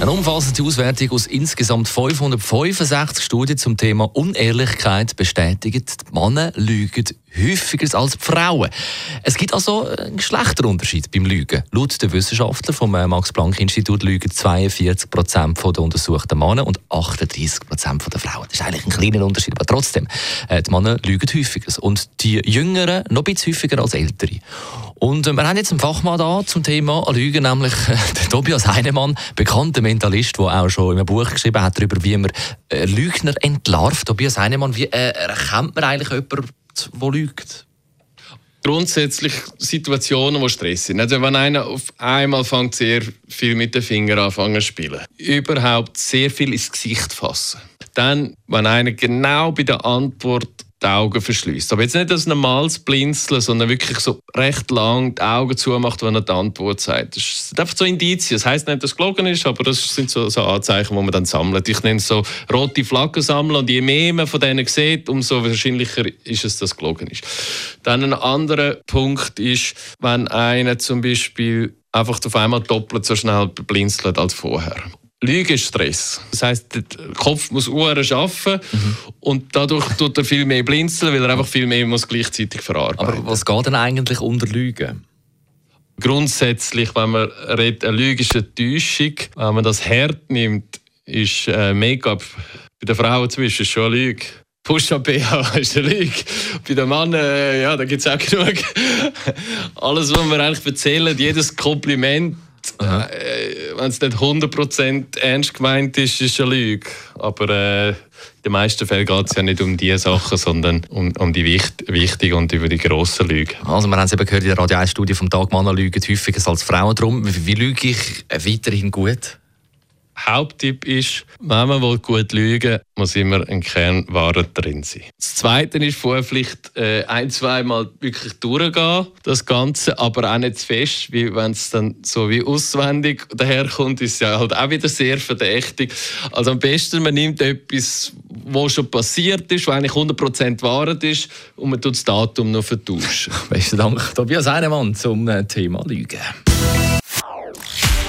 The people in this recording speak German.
eine umfassende Auswertung aus insgesamt 565 Studien zum Thema Unehrlichkeit bestätigt, die Männer lügen häufiger als die Frauen. Es gibt also einen Geschlechterunterschied beim Lügen. Laut den Wissenschaftlern vom äh, Max-Planck-Institut lügen 42 Prozent der untersuchten Männer und 38 Prozent der Frauen. Das ist eigentlich ein kleiner Unterschied, aber trotzdem, äh, die Männer lügen häufiger und die Jüngeren noch ein bisschen häufiger als Ältere. Und äh, wir haben jetzt einen Fachmann da zum Thema Lügen, nämlich Tobias Heinemann, bekannter Mentalist, der auch schon in einem Buch geschrieben hat darüber, wie man äh, Lügner entlarvt. Tobias Heinemann, wie äh, erkennt man eigentlich jemanden, der lügt? grundsätzlich Situationen, die Stress sind. Also wenn einer auf einmal fängt sehr viel mit den Fingern anfangen zu spielen, überhaupt sehr viel ins Gesicht fassen. Dann, wenn einer genau bei der Antwort die Augen verschließt. Aber jetzt nicht das normales Blinzeln, sondern wirklich so recht lang die Augen zumacht, wenn er die Antwort sagt. Das sind einfach so Indizien. Das heisst nicht, dass es gelogen ist, aber das sind so, so Anzeichen, die man dann sammelt. Ich nenne es so rote Flaggen sammeln und je mehr man von denen sieht, umso wahrscheinlicher ist es, dass es gelogen ist. Dann ein anderer Punkt ist, wenn einer zum Beispiel einfach auf einmal doppelt so schnell blinzelt als vorher. Lüge ist Stress. Das heisst, der Kopf muss Uhren arbeiten mhm. und dadurch tut er viel mehr blinzeln, weil er einfach viel mehr muss gleichzeitig verarbeiten Aber was geht denn eigentlich unter Lügen? Grundsätzlich, wenn man redet, eine Lüge ist eine Täuschung. Wenn man das hart nimmt, ist äh, Make-up bei den Frauen zwischen schon eine Lüge. Push-Up-BH ist eine Lüge. Bei den Männern, äh, ja, da gibt es auch genug. Alles, was wir eigentlich erzählen, jedes Kompliment, äh, wenn es nicht 100% ernst gemeint ist, ist es eine Lüge. Aber äh, in den meisten Fällen geht es ja nicht um diese Sachen, sondern um, um die wicht, wichtigen und über die grossen Lügen. Also wir haben es eben gehört in der Radio 1-Studie vom Tag, Männer lügen häufiger als Frauen. Darum, wie, lüge ich weiterhin gut? Haupttipp ist, wenn man gut lügen will, muss immer ein Kern Wahrheit drin sein. Das Zweite ist vorher vielleicht äh, ein, zweimal wirklich durchgehen, das Ganze, aber auch nicht zu fest, wie wenn es dann so wie auswendig daherkommt, ist ja halt auch wieder sehr verdächtig. Also am besten, man nimmt etwas, was schon passiert ist, was eigentlich 100% Wahrheit ist und man tut das Datum noch vertauschen. Besten Dank, Tobias Heinemann zum äh, Thema Lügen.